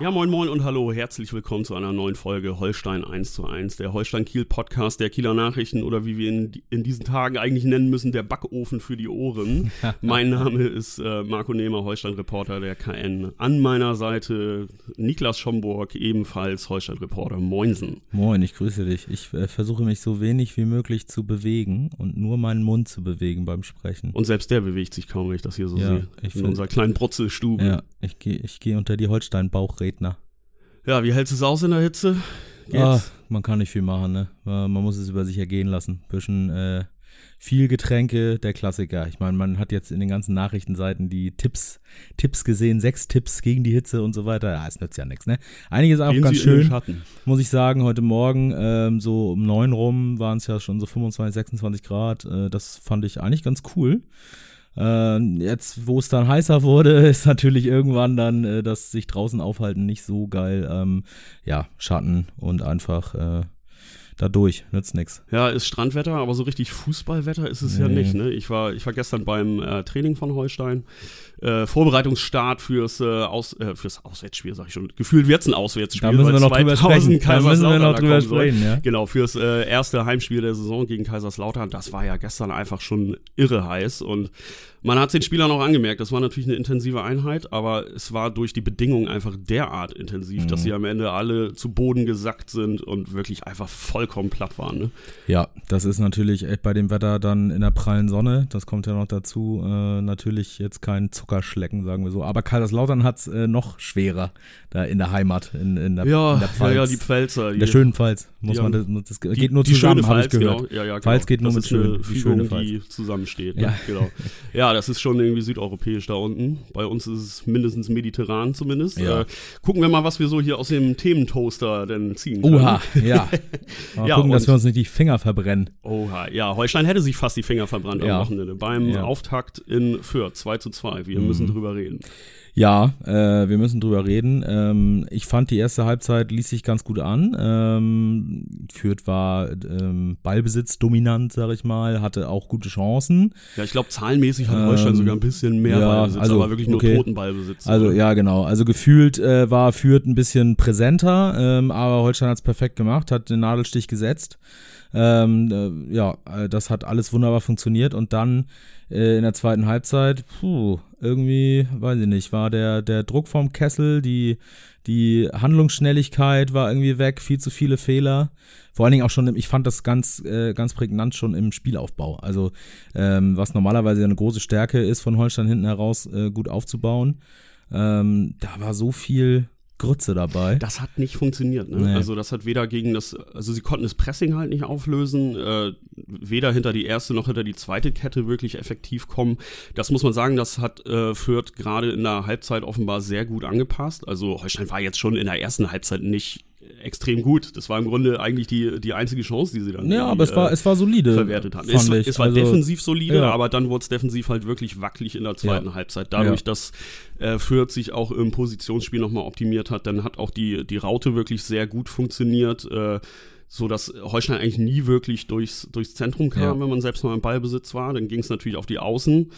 Ja, moin moin und hallo, herzlich willkommen zu einer neuen Folge Holstein 1 zu 1, der Holstein Kiel Podcast der Kieler Nachrichten oder wie wir ihn in diesen Tagen eigentlich nennen müssen, der Backofen für die Ohren. mein Name ist äh, Marco Nehmer, Holstein Reporter der KN. An meiner Seite Niklas Schomburg, ebenfalls Holstein Reporter. Moinsen. Moin, ich grüße dich. Ich äh, versuche mich so wenig wie möglich zu bewegen und nur meinen Mund zu bewegen beim Sprechen. Und selbst der bewegt sich kaum, wenn ich das hier so ja, sehe. in unserer kleinen Brutzelstube. Ja, ich gehe ich geh unter die Holstein-Bauchräder Redner. Ja, wie hältst du es aus in der Hitze? Ah, man kann nicht viel machen, ne? Man muss es über sich ergehen lassen. Bisschen äh, viel Getränke, der Klassiker. Ich meine, man hat jetzt in den ganzen Nachrichtenseiten die Tipps, Tipps gesehen, sechs Tipps gegen die Hitze und so weiter. Ja, es nützt ja nichts, ne? Einiges auch Gehen ganz Sie schön, muss ich sagen. Heute Morgen, ähm, so um neun rum, waren es ja schon so 25, 26 Grad. Äh, das fand ich eigentlich ganz cool. Äh, jetzt, wo es dann heißer wurde, ist natürlich irgendwann dann äh, das sich draußen aufhalten nicht so geil. Ähm, ja, Schatten und einfach äh, dadurch, nützt nichts. Ja, ist Strandwetter, aber so richtig Fußballwetter ist es nee. ja nicht. Ne? Ich, war, ich war gestern beim äh, Training von Holstein. Äh, Vorbereitungsstart fürs, äh, Aus, äh, fürs Auswärtsspiel, sag ich schon. Gefühlt wird es ein Auswärtsspiel. Da müssen wir noch drüber sprechen. Da müssen wir noch drüber sprechen, ja. Genau, fürs äh, erste Heimspiel der Saison gegen Kaiserslautern. Das war ja gestern einfach schon irre heiß und man hat es den Spielern auch angemerkt, das war natürlich eine intensive Einheit, aber es war durch die Bedingungen einfach derart intensiv, mhm. dass sie am Ende alle zu Boden gesackt sind und wirklich einfach vollkommen platt waren. Ne? Ja, das ist natürlich bei dem Wetter dann in der prallen Sonne, das kommt ja noch dazu, äh, natürlich jetzt kein Zuckerschlecken, sagen wir so. Aber Kaiserslautern hat es äh, noch schwerer da in der Heimat, in, in, der, ja, in der Pfalz. Ja, ja, die Pfälzer. Die, in der schönen Pfalz, muss man, das, das geht die, nur zusammen, habe ich gehört. Genau. Ja, ja, genau. Pfalz geht nur das mit schön, die schöne Pfalz. die zusammensteht. Ne? Ja. Genau. ja, Ja, das ist schon irgendwie südeuropäisch da unten. Bei uns ist es mindestens mediterran zumindest. Ja. Äh, gucken wir mal, was wir so hier aus dem Thementoaster denn ziehen können. Oha, ja. Mal ja, gucken, dass wir uns nicht die Finger verbrennen. Oha, ja. Holstein hätte sich fast die Finger verbrannt ja. am Wochenende beim ja. Auftakt in Fürth 2 zu 2. Wir mhm. müssen drüber reden. Ja, äh, wir müssen drüber reden. Ähm, ich fand die erste Halbzeit ließ sich ganz gut an. Ähm, Fürth war ähm, Ballbesitz dominant, sag ich mal, hatte auch gute Chancen. Ja, ich glaube zahlenmäßig hat Holstein sogar ein bisschen mehr ja, Ballbesitz, also, aber wirklich nur okay. toten Ballbesitz. Also ja, genau. Also gefühlt äh, war Fürth ein bisschen präsenter, ähm, aber Holstein hat es perfekt gemacht, hat den Nadelstich gesetzt. Ähm, äh, ja, äh, das hat alles wunderbar funktioniert und dann in der zweiten Halbzeit, puh, irgendwie, weiß ich nicht, war der, der Druck vom Kessel, die, die Handlungsschnelligkeit war irgendwie weg, viel zu viele Fehler. Vor allen Dingen auch schon, ich fand das ganz, äh, ganz prägnant schon im Spielaufbau. Also, ähm, was normalerweise eine große Stärke ist, von Holstein hinten heraus äh, gut aufzubauen. Ähm, da war so viel Grütze dabei. Das hat nicht funktioniert. Ne? Nee. Also das hat weder gegen das, also sie konnten das Pressing halt nicht auflösen, äh, weder hinter die erste noch hinter die zweite Kette wirklich effektiv kommen. Das muss man sagen, das hat äh, Fürth gerade in der Halbzeit offenbar sehr gut angepasst. Also Holstein war jetzt schon in der ersten Halbzeit nicht extrem gut. Das war im Grunde eigentlich die, die einzige Chance, die sie dann ja, aber es war, äh, es war solide, verwertet haben. Es, es, war also, defensiv solide, ja. aber dann wurde es defensiv halt wirklich wackelig in der zweiten ja. Halbzeit. Dadurch, ja. dass äh, Fürth sich auch im Positionsspiel nochmal optimiert hat, dann hat auch die, die Raute wirklich sehr gut funktioniert. Äh, so dass Holstein eigentlich nie wirklich durchs, durchs Zentrum kam, wenn man selbst mal im Ballbesitz war. Dann ging es natürlich auf die Außen.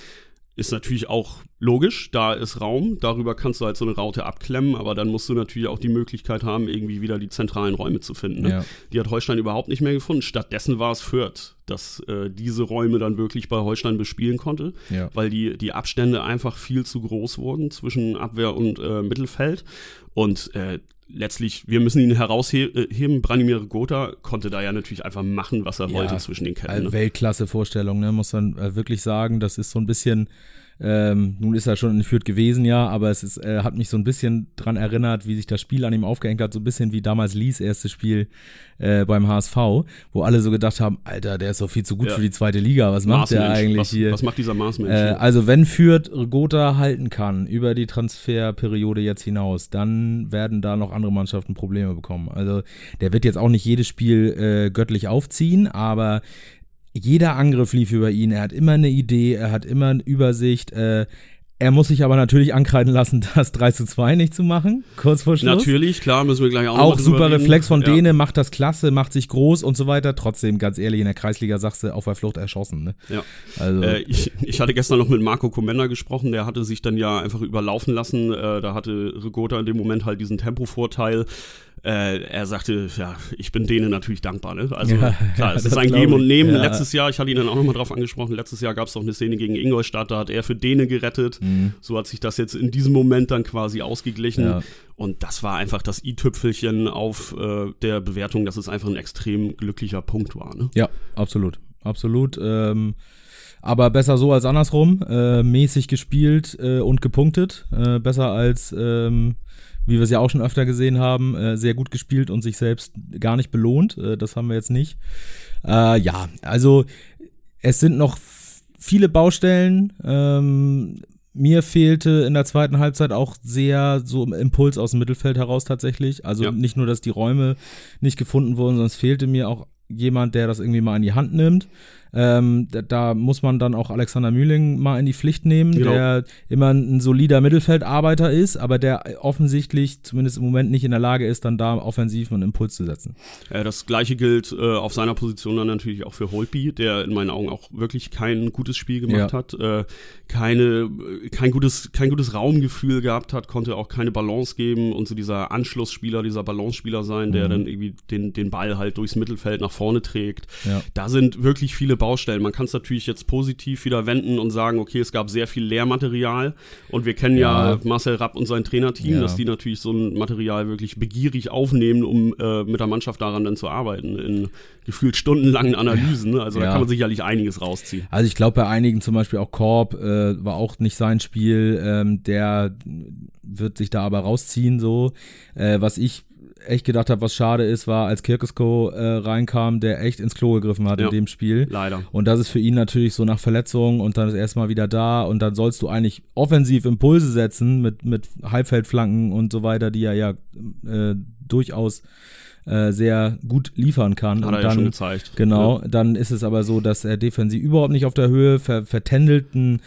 Ist natürlich auch logisch, da ist Raum, darüber kannst du halt so eine Raute abklemmen, aber dann musst du natürlich auch die Möglichkeit haben, irgendwie wieder die zentralen Räume zu finden. Ne? Ja. Die hat Holstein überhaupt nicht mehr gefunden. Stattdessen war es Fürth, dass äh, diese Räume dann wirklich bei Holstein bespielen konnte, ja. weil die, die Abstände einfach viel zu groß wurden zwischen Abwehr und äh, Mittelfeld. Und äh, letztlich, wir müssen ihn herausheben. Branimir Gotha konnte da ja natürlich einfach machen, was er ja, wollte zwischen den Ketten. Ne? Weltklasse-Vorstellung, ne? muss man äh, wirklich sagen. Das ist so ein bisschen Ähm, nun ist er schon in Fürth gewesen, ja, aber es ist, äh, hat mich so ein bisschen dran erinnert, wie sich das Spiel an ihm aufgehängt hat, so ein bisschen wie damals Lies erstes Spiel äh, beim HSV, wo alle so gedacht haben, Alter, der ist doch viel zu gut ja. für die zweite Liga, was macht der eigentlich was, hier? Was macht dieser Maßmensch? Äh, also wenn Fürth Gotha halten kann über die Transferperiode jetzt hinaus, dann werden da noch andere Mannschaften Probleme bekommen. Also der wird jetzt auch nicht jedes Spiel äh, göttlich aufziehen, aber jeder Angriff lief über ihn. Er hat immer eine Idee, er hat immer eine Übersicht. Äh, er muss sich aber natürlich ankreiden lassen, das 3 zu 2 nicht zu machen, kurz vor Schluss. Natürlich, klar, müssen wir gleich auch Auch super Reflex von ja. denen, macht das klasse, macht sich groß und so weiter. Trotzdem, ganz ehrlich, in der Kreisliga sagst du, auf der Flucht erschossen. Ne? Ja. Also. Äh, ich, ich hatte gestern noch mit Marco Comenda gesprochen, der hatte sich dann ja einfach überlaufen lassen. Äh, da hatte Rigota in dem Moment halt diesen Tempovorteil. Äh, er sagte, ja, ich bin denen natürlich dankbar. Ne? Also ja, klar, es ist ein Geben und Nehmen. Ja. Letztes Jahr, ich hatte ihn dann auch nochmal drauf angesprochen, letztes Jahr gab es auch eine Szene gegen Ingolstadt, da hat er für Däne gerettet. Mhm. So hat sich das jetzt in diesem Moment dann quasi ausgeglichen. Ja. Und das war einfach das i-Tüpfelchen auf äh, der Bewertung, dass es einfach ein extrem glücklicher Punkt war. Ne? Ja, absolut. Absolut. Ähm aber besser so als andersrum. Äh, mäßig gespielt äh, und gepunktet. Äh, besser als ähm, wie wir es ja auch schon öfter gesehen haben, äh, sehr gut gespielt und sich selbst gar nicht belohnt. Äh, das haben wir jetzt nicht. Äh, ja, also es sind noch viele Baustellen. Ähm, mir fehlte in der zweiten Halbzeit auch sehr so Impuls aus dem Mittelfeld heraus tatsächlich. Also ja. nicht nur, dass die Räume nicht gefunden wurden, sondern es fehlte mir auch jemand, der das irgendwie mal in die Hand nimmt. Ähm, da, da, muss man dann auch Alexander Mühling mal in die Pflicht nehmen, genau. der immer ein solider Mittelfeldarbeiter ist, aber der offensichtlich zumindest im Moment nicht in der Lage ist, dann da offensiv einen Impuls zu setzen. Ja, das gleiche gilt äh, auf seiner Position dann natürlich auch für Holby, der in meinen Augen auch wirklich kein gutes Spiel gemacht ja. hat, äh, keine, kein, gutes, kein gutes Raumgefühl gehabt hat, konnte auch keine Balance geben und so dieser Anschlussspieler, dieser Balance-Spieler sein, der mhm. dann irgendwie den, den Ball halt durchs Mittelfeld nach vorne trägt. Ja. Da sind wirklich viele Baustellen. Man kann es natürlich jetzt positiv wieder wenden und sagen, okay, es gab sehr viel Lehrmaterial und wir kennen ja, ja Marcel Rapp und sein Trainerteam, ja. dass die natürlich so ein Material wirklich begierig aufnehmen, um äh, mit der Mannschaft daran dann zu arbeiten, in gefühlt stundenlangen Analysen. Also ja. da kann man sicherlich einiges rausziehen. Also ich glaube bei einigen zum Beispiel auch Korb äh, war auch nicht sein Spiel, ähm, der wird sich da aber rausziehen so. Äh, was ich echt gedacht habe, was schade ist, war, als Kirkesko äh, reinkam, der echt ins Klo gegriffen hat ja, in dem Spiel. Leider. Und das ist für ihn natürlich so nach Verletzung und dann ist er erstmal wieder da und dann sollst du eigentlich offensiv Impulse setzen mit, mit Halbfeldflanken und so weiter, die er ja äh, durchaus äh, sehr gut liefern kann. Hat und er dann, ja schon gezeigt. Genau, ja. dann ist es aber so, dass er defensiv überhaupt nicht auf der Höhe, ver vertändelten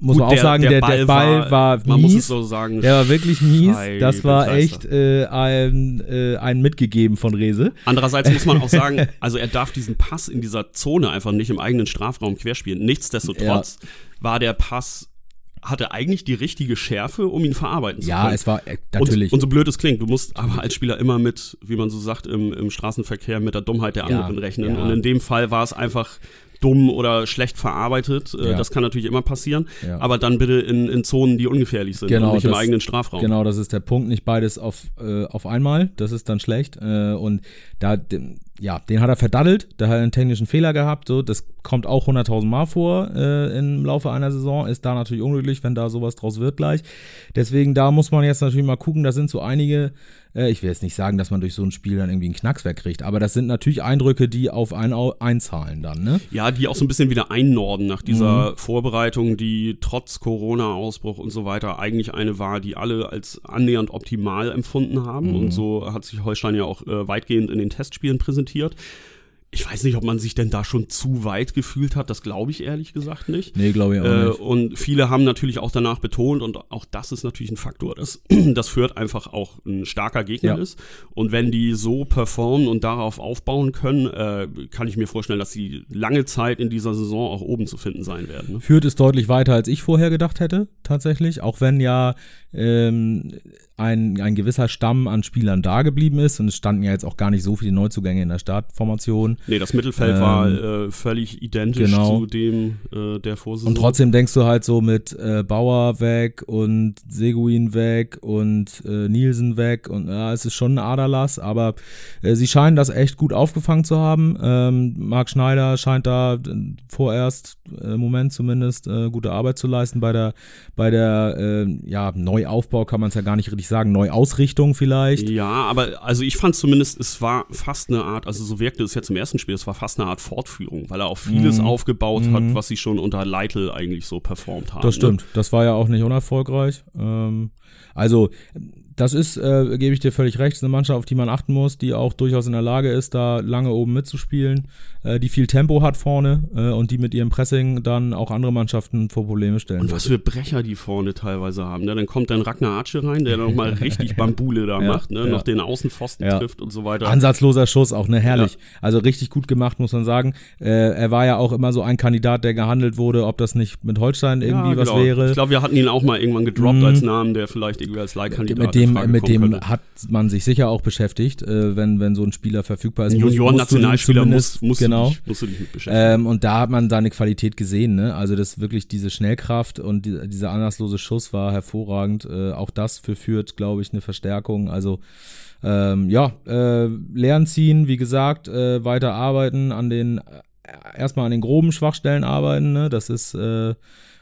muss Gut, man auch der, sagen, der, der, Ball, der Ball war, war mies. So sagen, der war wirklich mies. Das war echt äh, ein, äh, ein mitgegeben von Rese. Andererseits muss man auch sagen, also er darf diesen Pass in dieser Zone einfach nicht im eigenen Strafraum querspielen. Nichtsdestotrotz ja. war der Pass hatte eigentlich die richtige Schärfe, um ihn verarbeiten zu ja, können. Ja, es war äh, natürlich. Und, und, so blöd es klingt, du musst aber als Spieler immer mit, wie man so sagt, im, im Straßenverkehr mit der Dummheit der anderen ja, rechnen. Ja. Und in dem Fall war es einfach dumm oder schlecht verarbeitet. Äh, ja. Das kann natürlich immer passieren. Ja. Aber dann bitte in, in Zonen, die ungefährlich sind genau, und nicht das, im eigenen Strafraum. Genau, das ist der Punkt. Nicht beides auf, äh, auf einmal. Das ist dann schlecht. Äh, und da, ja, den hat er verdaddelt. Da hat er einen technischen Fehler gehabt. So, das kommt auch 100.000 Mal vor äh, im Laufe einer Saison. Ist da natürlich unglücklich, wenn da sowas draus wird gleich. Deswegen, da muss man jetzt natürlich mal gucken. Da sind so einige äh, ich will jetzt nicht sagen, dass man durch so ein Spiel dann irgendwie einen Knacks wegkriegt, aber das sind natürlich Eindrücke, die auf einen einzahlen dann, ne? Ja, die auch so ein bisschen wieder einnorden nach dieser mhm. Vorbereitung, die trotz Corona-Ausbruch und so weiter eigentlich eine war, die alle als annähernd optimal empfunden haben. Mhm. Und so hat sich Holstein ja auch äh, weitgehend in den Testspielen präsentiert ich weiß nicht, ob man sich denn da schon zu weit gefühlt hat. Das glaube ich ehrlich gesagt nicht. Nee, glaube ich auch äh, nicht. Und viele haben natürlich auch danach betont, und auch das ist natürlich ein Faktor, dass das Fürth einfach auch ein starker Gegner ja. ist. Und wenn die so performen und darauf aufbauen können, äh, kann ich mir vorstellen, dass sie lange Zeit in dieser Saison auch oben zu finden sein werden. Ne? Fürth ist deutlich weiter, als ich vorher gedacht hätte, tatsächlich. Auch wenn ja ähm, ein, ein gewisser Stamm an Spielern da geblieben ist und es standen ja jetzt auch gar nicht so viele Neuzugänge in der Startformation. Nee, das Mittelfeld ähm, war äh, völlig identisch genau. zu dem äh, der Vorsaison. Und trotzdem denkst du halt so mit äh, Bauer weg und Seguin weg und äh, Nielsen weg und ja, es ist schon ein Aderlass, aber äh, sie scheinen das echt gut aufgefangen zu haben. Ähm, Marc Schneider scheint da äh, vorerst im Moment zumindest gute Arbeit zu leisten bei der bei der ja Neuaufbau kann man es ja gar nicht richtig sagen, Neuausrichtung vielleicht. Ja, aber also ich fand zumindest, es war fast eine Art, also so wirkte es jetzt im ersten Spiel, es war fast eine Art Fortführung, weil er auch vieles mhm. aufgebaut mhm. hat, was sie schon unter Leitl eigentlich so performt haben. Das stimmt, ne? das war ja auch nicht unerfolgreich. Ähm, also das ist, äh, gebe ich dir völlig recht, ist eine Mannschaft, auf die man achten muss, die auch durchaus in der Lage ist, da lange oben mitzuspielen, äh, die viel Tempo hat vorne äh, und die mit ihrem Pressing dann auch andere Mannschaften vor Probleme stellen. Und was für Brecher die vorne teilweise haben. Ne? Dann kommt dann Ragnar Arce rein, der nochmal richtig Bambule da ja, macht, ne? Ja. noch den Außenpfosten ja. trifft und so weiter. Ansatzloser Schuss, auch ne, herrlich. Also richtig gut gemacht, muss man sagen. Äh, er war ja auch immer so ein Kandidat, der gehandelt wurde, ob das nicht mit Holstein irgendwie was genau. wäre. Ich glaube, wir hatten ihn auch mal irgendwann gedroppt mhm. als Namen, der vielleicht irgendwie als Leihkandidat Mit dem, mit dem hat man sich sicher auch beschäftigt, äh, wenn, wenn so ein Spieler verfügbar ist. Junioren-Nationalspieler muss, musst, genau. dich, musst du dich mit beschäftigen. Ähm, und da hat man seine Qualität gesehen, ne? Also das wirklich diese Schnellkraft und die, dieser anlasslose Schuss war hervorragend. Äh, auch das für Fürth, glaube ich, eine Verstärkung. Also ähm, ja, äh, Lernen ziehen, wie gesagt, äh, weiter arbeiten an den äh, erstmal an den groben Schwachstellen arbeiten. Ne? Das ist äh,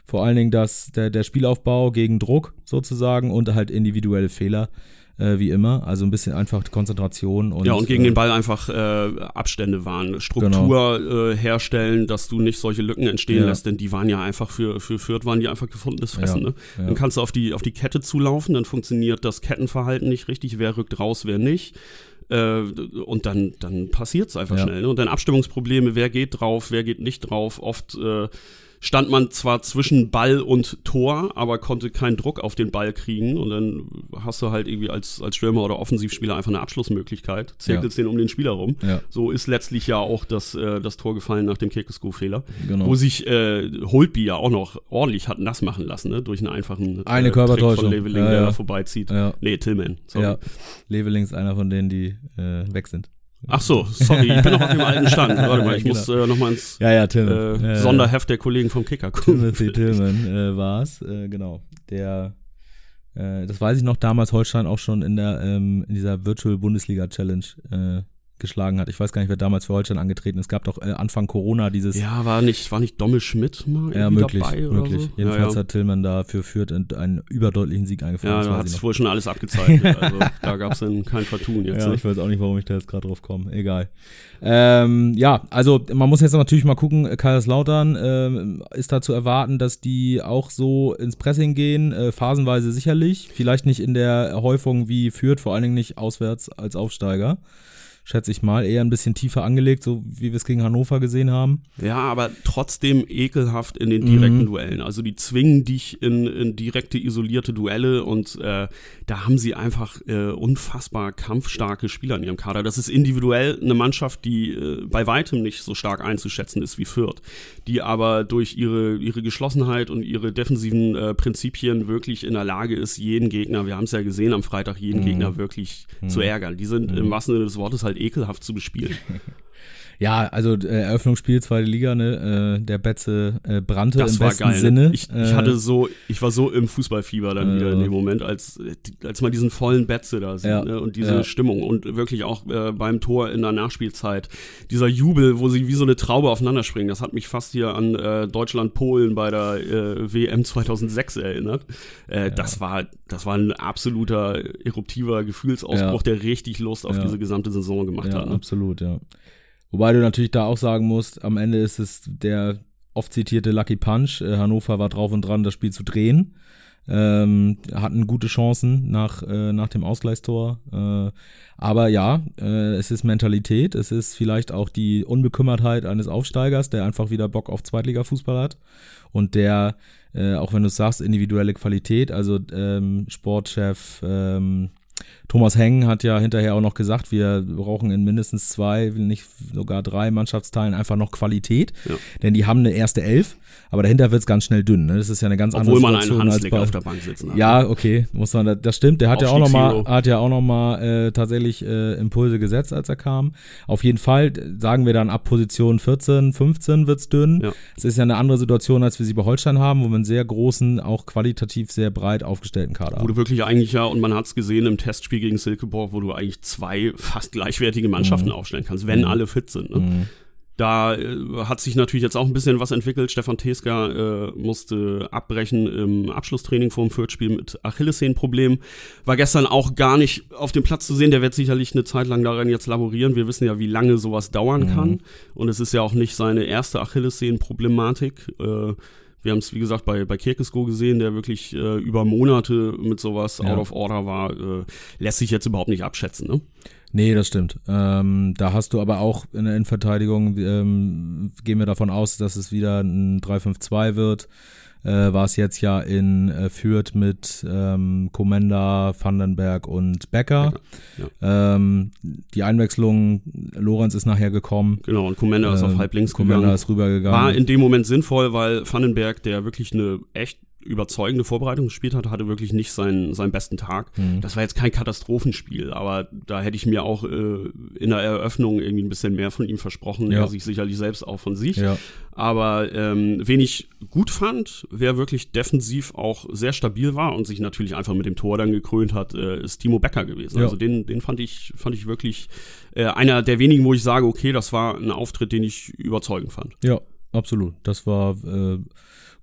vor allen Dingen das, der, der Spielaufbau gegen Druck sozusagen und halt individuelle Fehler äh, wie immer. Also ein bisschen einfach Konzentration und. Ja, und gegen äh, den Ball einfach äh, Abstände wahren, Struktur genau. äh, herstellen, dass du nicht solche Lücken entstehen ja. lässt, denn die waren ja einfach für, für Fürth waren die einfach gefundenes Fressen. Ja. Ne? Ja. Dann kannst du auf die, auf die Kette zulaufen, dann funktioniert das Kettenverhalten nicht richtig, wer rückt raus, wer nicht. Äh, und dann, dann passiert es einfach schnell. Ne? Und dann Abstimmungsprobleme, wer geht drauf, wer geht nicht drauf. Oft äh, stand man zwar zwischen Ball und Tor, aber konnte keinen Druck auf den Ball kriegen und dann hast du halt irgendwie als, als Stürmer oder Offensivspieler einfach eine Abschlussmöglichkeit, zirkelst ja. den um den Spieler rum. Ja. So ist letztlich ja auch das, äh, das Tor gefallen nach dem Kirkesko-Fehler, genau. wo sich äh, Holtby ja auch noch ordentlich hat nass machen lassen, ne? durch einen einfachen äh, eine Körpertäuschung von Leveling, ja, der vorbeizieht. Ja. Nee, Tillman. Sorry. Ja. Leveling ist einer von denen, die äh, weg sind. Ach so, sorry, ich bin noch auf dem alten Stand. Warte mal, ich genau. muss äh, noch mal ins ja, ja. Äh, Sonderheft der Kollegen vom Kicker gucken. Timothy Tillman äh, war es, äh, genau. Der, äh, das weiß ich noch, damals Holstein auch schon in der ähm, in dieser Virtual Bundesliga Challenge äh, geschlagen hat. Ich weiß gar nicht, wer damals für Holstein angetreten ist. Es gab doch äh, Anfang Corona dieses. Ja, war nicht, war nicht Dommel Schmidt mal ja, möglich, dabei möglich. So? Jedenfalls ja, hat Tillmann da für Fürth einen überdeutlichen Sieg eingefahren. Ja, da hat es wohl schon alles abgezeichnet. also da gab es dann kein Vertun jetzt. Ja, ne? ich weiß auch nicht, warum ich da jetzt gerade drauf komme. Egal. Ähm, ja, also man muss jetzt natürlich mal gucken, Kaiserslautern äh, ist da zu erwarten, dass die auch so ins Pressing gehen, äh, phasenweise sicherlich. Vielleicht nicht in der Häufung wie Fürth, vor allen Dingen nicht auswärts als Aufsteiger schätze ich mal, eher ein bisschen tiefer angelegt, so wie wir es gegen Hannover gesehen haben. Ja, aber trotzdem ekelhaft in den direkten mhm. Duellen. Also die zwingen dich in, in direkte, isolierte Duelle und äh, da haben sie einfach äh, unfassbar kampfstarke Spieler in ihrem Kader. Das ist individuell eine Mannschaft, die äh, bei weitem nicht so stark einzuschätzen ist wie Fürth, die aber durch ihre, ihre Geschlossenheit und ihre defensiven äh, Prinzipien wirklich in der Lage ist, jeden Gegner, wir haben es ja gesehen am Freitag, jeden mhm. Gegner wirklich mhm. zu ärgern. Die sind im mhm. wahrsten Sinne des Wortes halt ekelhaft zu bespielen. Ja, also äh, Eröffnungsspiel zweite Liga, ne, äh, der Betze äh, brannte das im war besten geil, ne? Sinne. Ich, ich hatte äh, so, ich war so im Fußballfieber dann wieder in dem Moment, als als mal diesen vollen Betze da sieht ja, ne, und diese ja. Stimmung und wirklich auch äh, beim Tor in der Nachspielzeit dieser Jubel, wo sie wie so eine Traube aufeinander springen. Das hat mich fast hier an äh, Deutschland Polen bei der äh, WM 2006 erinnert. Äh, ja. Das war das war ein absoluter eruptiver Gefühlsausbruch, der richtig Lust auf diese gesamte Saison gemacht hat. Ne? Absolut, ja. Wobei du natürlich da auch sagen musst, am Ende ist es der oft zitierte Lucky Punch. Äh, Hannover war drauf und dran, das Spiel zu drehen. Ähm, hatten gute Chancen nach, äh, nach dem Ausgleichstor. Äh, aber ja, äh, es ist Mentalität, es ist vielleicht auch die Unbekümmertheit eines Aufsteigers, der einfach wieder Bock auf Zweitliga-Fußball hat und der, äh, auch wenn du sagst, individuelle Qualität, also ähm, Sportchef ähm, Thomas Heng hat ja hinterher auch noch gesagt, wir brauchen in mindestens zwei, nicht sogar drei Mannschaftsteilen einfach noch Qualität, ja. denn die haben eine erste Elf, aber dahinter wird es ganz schnell dünn. Ne? Das ist ja eine ganz Obwohl andere Situation man einen als bei, auf der Bank sitzen hat. Ja, okay, muss man, das stimmt. Der hat ja auch noch mal, hat ja auch noch mal äh, tatsächlich äh, Impulse gesetzt, als er kam. Auf jeden Fall sagen wir dann ab Position 14, 15 wird's dünn. Es ja. ist ja eine andere Situation, als wir sie bei Holstein haben, wo wir einen sehr großen, auch qualitativ sehr breit aufgestellten Kader haben. Du wirklich eigentlich ja, und man hat es gesehen im Testspiel gegen Silkeborg, wo du eigentlich zwei fast gleichwertige Mannschaften mhm. aufstellen kannst, wenn mhm. alle fit sind. Ne? Mhm. Da äh, hat sich natürlich jetzt auch ein bisschen was entwickelt. Stefan Teska äh, musste abbrechen im Abschlusstraining vor dem Fürth-Spiel mit Achillessehnenproblemen. War gestern auch gar nicht auf dem Platz zu sehen. Der wird sicherlich eine Zeit lang daran jetzt laborieren. Wir wissen ja, wie lange sowas dauern mhm. kann. Und es ist ja auch nicht seine erste Achillessehnenproblematik. Äh, wir haben es, wie gesagt, bei, bei Kirkesko gesehen, der wirklich äh, über Monate mit sowas ja. out of order war. Äh, lässt sich jetzt überhaupt nicht abschätzen, ne? Nee, das stimmt. Ähm, da hast du aber auch in der Innenverteidigung, ähm, gehen wir davon aus, dass es wieder ein 3-5-2 wird äh, war es jetzt ja in äh, Fürth mit ähm, Komenda, Vandenberg und Becker. Ja. Ähm, die Einwechslung, Lorenz ist nachher gekommen. Genau, und Komenda ist auf ähm, halb links Komenda gegangen. ist rübergegangen. War in dem Moment sinnvoll, weil Vandenberg, der wirklich eine echt überzeugende Vorbereitung gespielt hat, hatte wirklich nicht seinen, seinen besten Tag. Mhm. Das war jetzt kein Katastrophenspiel, aber da hätte ich mir auch äh, in der Eröffnung irgendwie ein bisschen mehr von ihm versprochen. Ja. Er sich sicherlich selbst auch von sich. Ja. Aber ähm, wen ich gut fand, wer wirklich defensiv auch sehr stabil war und sich natürlich einfach mit dem Tor dann gekrönt hat, äh, ist Timo Becker gewesen. Ja. Also den, den fand ich, fand ich wirklich äh, einer der wenigen, wo ich sage, okay, das war ein Auftritt, den ich überzeugend fand. Ja, absolut. Das war äh,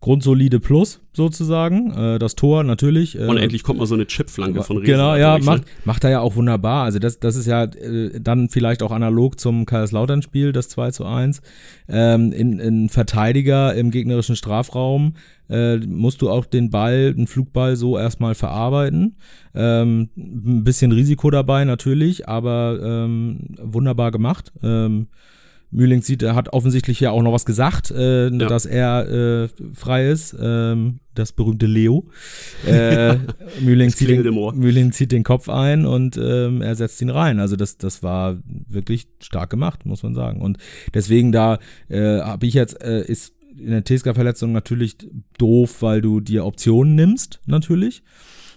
grundsolide Plus sozusagen. Äh, das Tor natürlich. Äh, und endlich kommt mal so eine Chipflanke von Riesen. Genau, ja, macht, macht er ja auch wunderbar. Also das, das ist ja äh, dann vielleicht auch analog zum Kaiserslautern-Spiel, das 2 zu 1. Ähm, in, in Verteidiger im gegnerischen Strafraum äh, musst du auch den Ball, den Flugball so erstmal verarbeiten. Ähm, ein bisschen Risiko dabei natürlich, aber ähm, wunderbar gemacht. Ähm, Mühling sieht, er hat offensichtlich ja auch noch was gesagt, äh, ja. dass er äh, frei ist. Ähm, das berühmte Leo. Äh, Mühling, zieht den, Mühling zieht den Kopf ein und ähm, er setzt ihn rein. Also das, das war wirklich stark gemacht, muss man sagen. Und deswegen da äh, habe ich jetzt, äh, ist in der Teska-Verletzung natürlich doof, weil du dir Optionen nimmst, natürlich.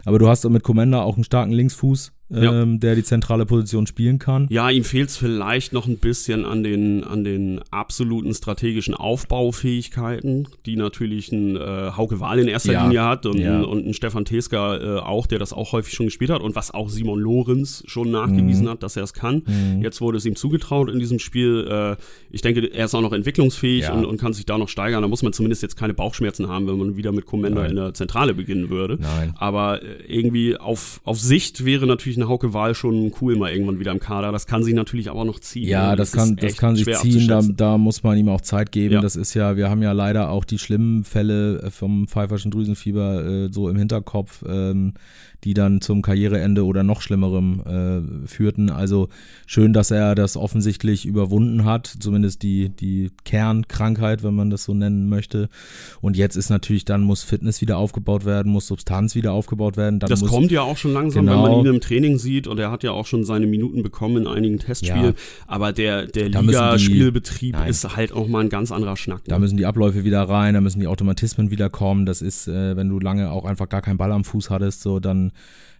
Aber du hast mit Commander auch einen starken Linksfuß ja. ähm, der die zentrale Position spielen kann. Ja, ihm fehlt es vielleicht noch ein bisschen an den, an den absoluten strategischen Aufbaufähigkeiten, die natürlich ein äh, Hauke Wahl in erster ja. Linie hat und, ja. und ein Stefan Teska äh, auch, der das auch häufig schon gespielt hat und was auch Simon Lorenz schon nachgewiesen mhm. hat, dass er es kann. Mhm. Jetzt wurde es ihm zugetraut in diesem Spiel. Äh, ich denke, er ist auch noch entwicklungsfähig und, und, kann sich da noch steigern. Da muss man zumindest jetzt keine Bauchschmerzen haben, wenn man wieder mit Commander in der Zentrale beginnen würde. Nein. Aber äh, irgendwie auf, auf Sicht wäre natürlich natürlich eine Hauke Wahl schon cool mal irgendwann wieder im Kader. Das kann sie natürlich aber noch ziehen. Ja, das, das kann, das kann sich ziehen. Da, da, muss man ihm auch Zeit geben. Ja. Das ist ja, wir haben ja leider auch die schlimmen Fälle äh, vom pfeiferschen Drüsenfieber äh, so im Hinterkopf. Ähm, die dann zum Karriereende oder noch schlimmerem äh, führten. Also schön, dass er das offensichtlich überwunden hat, zumindest die, die Kernkrankheit, wenn man das so nennen möchte. Und jetzt ist natürlich, dann muss Fitness wieder aufgebaut werden, muss Substanz wieder aufgebaut werden. das muss, kommt ja auch schon langsam, genau, wenn man ihn im Training sieht und er hat ja auch schon seine Minuten bekommen in einigen Testspielen. Ja, Aber der, der Liga-Spielbetrieb ist halt auch mal ein ganz anderer Schnack. Ne? Da müssen die Abläufe wieder rein, da müssen die Automatismen wieder kommen. Das ist, äh, wenn du lange auch einfach gar keinen Ball am Fuß hattest, so dann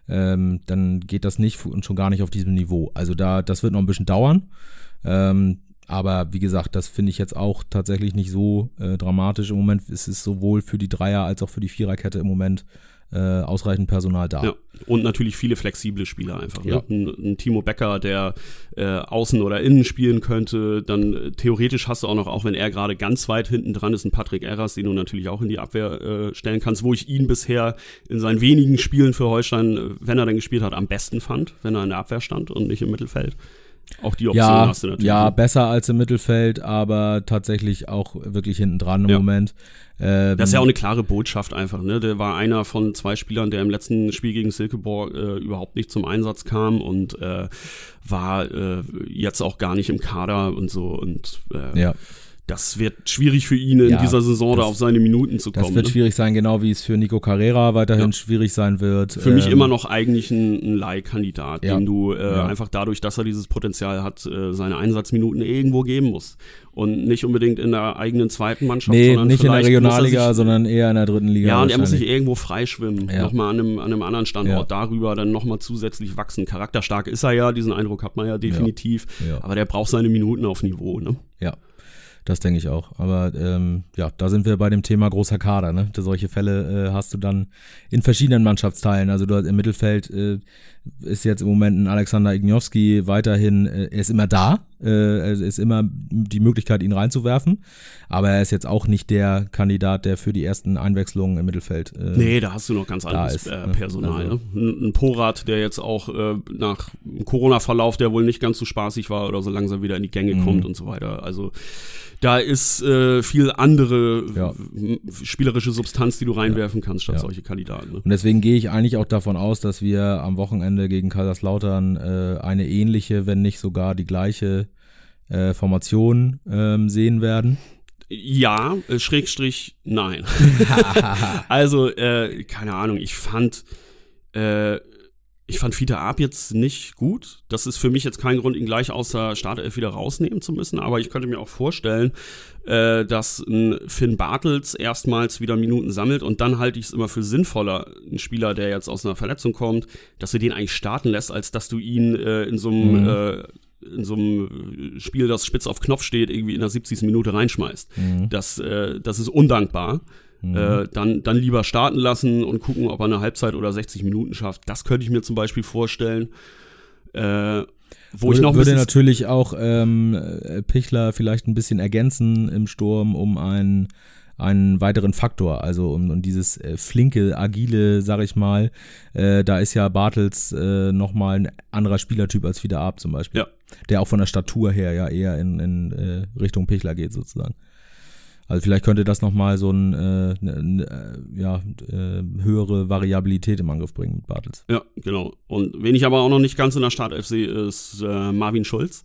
ähm, dann geht das nicht und schon gar nicht auf diesem Niveau. Also da, das wird noch ein bisschen dauern. Ähm, aber wie gesagt, das finde ich jetzt auch tatsächlich nicht so äh, dramatisch. Im Moment ist es sowohl für die Dreier- als auch für die Viererkette im Moment äh, ausreichend Personal da. Ja. Und natürlich viele flexible Spieler einfach. Ne? Ja. Ein, ein, Timo Becker, der äh, außen oder innen spielen könnte. Dann äh, theoretisch hast du auch noch, auch wenn er gerade ganz weit hinten dran ist, einen Patrick Erras, den du natürlich auch in die Abwehr äh, stellen kannst, wo ich ihn bisher in seinen wenigen Spielen für Holstein, äh, wenn er denn gespielt hat, am besten fand, wenn er in der Abwehr stand und nicht im Mittelfeld. Auch die Option ja, hast du natürlich. Ja, besser als im Mittelfeld, aber tatsächlich auch wirklich hinten dran im ja. Moment. Ähm, das ist ja auch eine klare Botschaft einfach. Ne? Der war einer von zwei Spielern, der im letzten Spiel gegen Silkeborg äh, überhaupt nicht zum Einsatz kam und äh, war äh, jetzt auch gar nicht im Kader und so. Und äh, ja das wird schwierig für ihn in ja, dieser Saison das, da auf seine Minuten zu kommen. Das wird ne? schwierig sein, genau wie es für Nico Carrera weiterhin ja. schwierig sein wird. Für ähm, mich immer noch eigentlich ein, ein Leihkandidat, ja. den du äh, einfach dadurch, dass er dieses Potenzial hat, äh, seine Einsatzminuten irgendwo geben musst. Und nicht unbedingt in der eigenen zweiten Mannschaft, nee, sondern nicht in der Regionalliga, sich, sondern eher in der dritten Liga. Ja, und er muss sich irgendwo freischwimmen, ja. nochmal an einem, an einem anderen Standort, darüber dann nochmal zusätzlich wachsen. Charakterstark ist er ja, diesen Eindruck hat man ja definitiv. Aber der braucht seine Minuten auf Niveau, ne? Ja, das denke ich auch. Aber ähm, ja, da sind wir bei dem Thema großer Kader. Ne? Solche Fälle äh, hast du dann in verschiedenen Mannschaftsteilen. Also du hast im Mittelfeld äh, ist jetzt im Moment ein Alexander Ignowski weiterhin, äh, er ist immer da, äh, es ist immer die Möglichkeit, ihn reinzuwerfen, aber er ist jetzt auch nicht der Kandidat, der für die ersten Einwechslungen im Mittelfeld. Äh, nee, da hast du noch ganz anderes ist, äh, ne? Personal. Also, ne? Ein, ein Porat, der jetzt auch äh, nach Corona-Verlauf, der wohl nicht ganz so spaßig war oder so langsam wieder in die Gänge mhm. kommt und so weiter. Also da ist äh, viel andere ja. spielerische Substanz, die du reinwerfen kannst, statt ja. solche Kandidaten. Ne? Und deswegen gehe ich eigentlich auch davon aus, dass wir am Wochenende gegen Kaiserslautern äh, eine ähnliche, wenn nicht sogar die gleiche äh, Formation ähm, sehen werden. Ja, äh, Schrägstrich, nein. also, äh, keine Ahnung, ich fand äh, ich fand Fiete Ab jetzt nicht gut. Das ist für mich jetzt kein Grund, ihn gleich aus der Startelf wieder rausnehmen zu müssen. Aber ich könnte mir auch vorstellen, äh, dass ein Finn Bartels erstmals wieder Minuten sammelt. Und dann halte ich es immer für sinnvoller, ein Spieler, der jetzt aus einer Verletzung kommt, dass du den eigentlich starten lässt, als dass du ihn äh, in so einem mhm. äh, in so einem Spiel, das spitz auf Knopf steht, irgendwie in der 70. Minute reinschmeißt. Mhm. Das, äh, das ist undankbar. Mhm. Äh, dann, dann lieber starten lassen und gucken, ob er eine Halbzeit oder 60 Minuten schafft. Das könnte ich mir zum Beispiel vorstellen. Äh, wo würde, ich noch würde natürlich auch ähm, äh, Pichler vielleicht ein bisschen ergänzen im Sturm, um einen einen weiteren Faktor, also um, um dieses äh, flinke, agile, sag ich mal, äh, da ist ja Bartels äh, nochmal ein anderer Spielertyp als Fieder Ab zum Beispiel. Ja. Der auch von der Statur her ja eher in, in äh, Richtung Pichler geht sozusagen. Also vielleicht könnte das nochmal so ein, äh, ne, ne, ja, äh, höhere Variabilität im Angriff bringen mit Bartels. Ja, genau. Und wen ich aber auch noch nicht ganz in der Startelf sehe, ist äh, Marvin Schulz.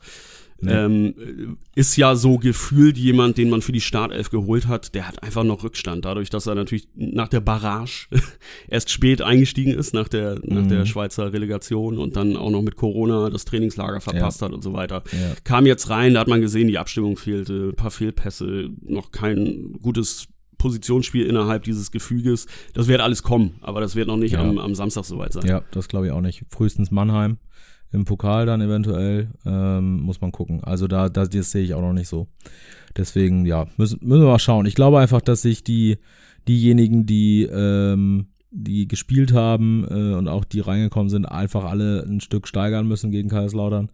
Nee. Ähm, ist ja so gefühlt jemand, den man für die Startelf geholt hat, der hat einfach noch Rückstand, dadurch, dass er natürlich nach der Barrage erst spät eingestiegen ist, nach der, mhm. nach der mhm. Schweizer Relegation und dann auch noch mit Corona das Trainingslager verpasst ja. hat und so weiter. Ja. Kam jetzt rein, da hat man gesehen, die Abstimmung fehlte, ein paar Fehlpässe, noch kein gutes Positionsspiel innerhalb dieses Gefüges. Das wird alles kommen, aber das wird noch nicht ja. am, am Samstag soweit sein. Ja, das glaube ich auch nicht. Frühestens Mannheim. Im Pokal dann eventuell, ähm, muss man gucken. Also da, da das sehe ich auch noch nicht so. Deswegen, ja, müssen, müssen wir mal schauen. Ich glaube einfach, dass sich die, diejenigen, die, ähm, die gespielt haben äh, und auch die reingekommen sind, einfach alle ein Stück steigern müssen gegen Kaiserslautern.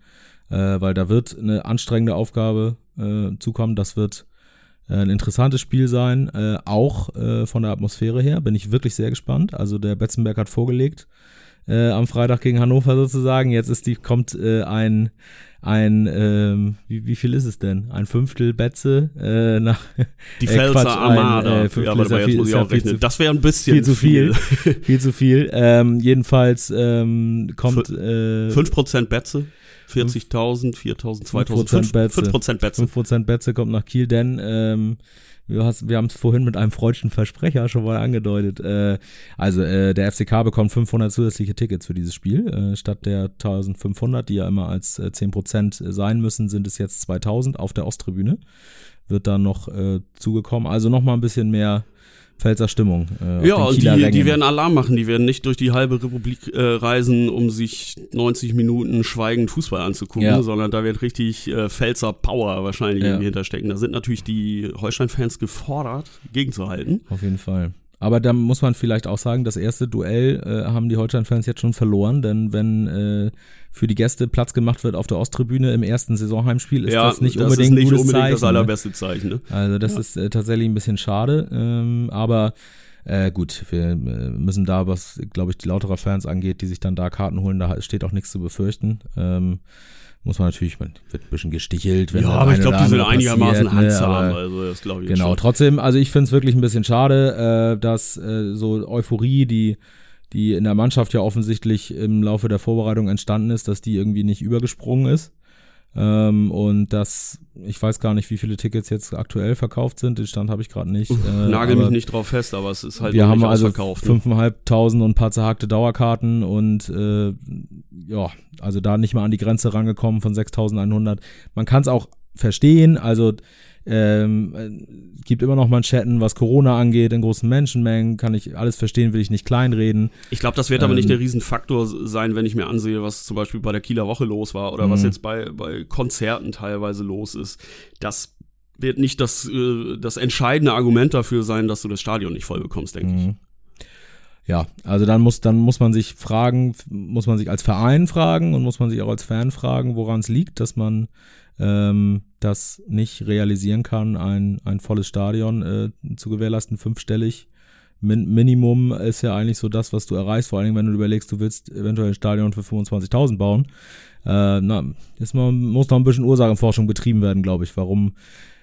Äh, weil da wird eine anstrengende Aufgabe äh, zukommen. Das wird äh, ein interessantes Spiel sein, äh, auch äh, von der Atmosphäre her. Bin ich wirklich sehr gespannt. Also der Betzenberg hat vorgelegt äh, am Freitag gegen Hannover sozusagen. Jetzt ist die, kommt äh, ein, ein ähm, wie, wie viel ist es denn? Ein Fünftel Betze äh, nach Die äh, Pfälzer Quatsch, Armada. Ein, äh, Fünftel ja, aber dabei, jetzt muss ich auch rechnen. Zu, das wäre ein bisschen viel zu viel. Viel, viel zu viel. Ähm, jedenfalls ähm, kommt äh, 5% Betze. 40.000, 4.000, 2.000, 5%, Betze. 5% Betze kommt nach Kiel, denn ähm, wir, hast, wir haben es vorhin mit einem freudschen Versprecher schon mal angedeutet. Äh, also äh, der FCK bekommt 500 zusätzliche Tickets für dieses Spiel. Äh, statt der 1500, die ja immer als äh, 10% sein müssen, sind es jetzt 2000 auf der Osttribüne. Wird dann noch äh, zugekommen. Also noch mal ein bisschen mehr Pfälzer Stimmung. Äh, ja, und die, die werden Alarm machen. Die werden nicht durch die halbe Republik äh, reisen, um sich 90 Minuten schweigend Fußball anzugucken, ja. sondern da wird richtig äh, Pfälzer Power wahrscheinlich ja. hinterstecken. Da sind natürlich die Holstein-Fans gefordert, gegenzuhalten. Auf jeden Fall. Aber da muss man vielleicht auch sagen, das erste Duell äh, haben die Holstein-Fans jetzt schon verloren, denn wenn äh, für die Gäste Platz gemacht wird auf der Osttribüne im ersten Saisonheimspiel, ist ja, das nicht das unbedingt, ist nicht unbedingt Zeichen, das ne? allerbeste Zeichen. Ne? Also das ja. ist äh, tatsächlich ein bisschen schade, ähm, aber äh, gut, wir äh, müssen da, was glaube ich die lauterer Fans angeht, die sich dann da Karten holen, da steht auch nichts zu befürchten. Ähm, muss man natürlich, man wird ein bisschen gestichelt. Wenn ja, aber ich glaube, die sind einigermaßen ne, handsam, also das glaube ich Genau, schon. trotzdem, also ich finde es wirklich ein bisschen schade, äh, dass äh, so Euphorie, die die in der Mannschaft ja offensichtlich im Laufe der Vorbereitung entstanden ist, dass die irgendwie nicht übergesprungen ist. Ähm, und das, ich weiß gar nicht, wie viele Tickets jetzt aktuell verkauft sind. Den Stand habe ich gerade nicht. Äh, Nagel mich nicht drauf fest, aber es ist halt wir haben also fünfeinhalbtausend und ein paar zerhackte Dauerkarten und äh, ja, also da nicht mal an die Grenze rangekommen von 6.100. Man kann es auch verstehen, also ähm, äh, gibt immer noch Manschetten, was Corona angeht, in großen Menschenmengen, kann ich alles verstehen, will ich nicht kleinreden. Ich glaube, das wird ähm, aber nicht ähm, der Riesenfaktor sein, wenn ich mir ansehe, was zum Beispiel bei der Kieler Woche los war oder was mhm. jetzt bei, bei Konzerten teilweise los ist. Das wird nicht das, äh, das entscheidende Argument dafür sein, dass du das Stadion nicht voll bekommst, denke ich. Ja, also dann muss, dann muss man sich fragen, muss man sich als Verein fragen und muss man sich auch als Fan fragen, woran es liegt, dass man ähm, das nicht realisieren kann, ein, ein volles Stadion äh, zu gewährleisten, fünfstellig. Min Minimum ist ja eigentlich so das, was du erreichst, vor allem wenn du überlegst, du willst eventuell ein Stadion für 25.000 bauen. Äh, na, ist man, muss noch ein bisschen Ursachenforschung betrieben werden, glaube ich, warum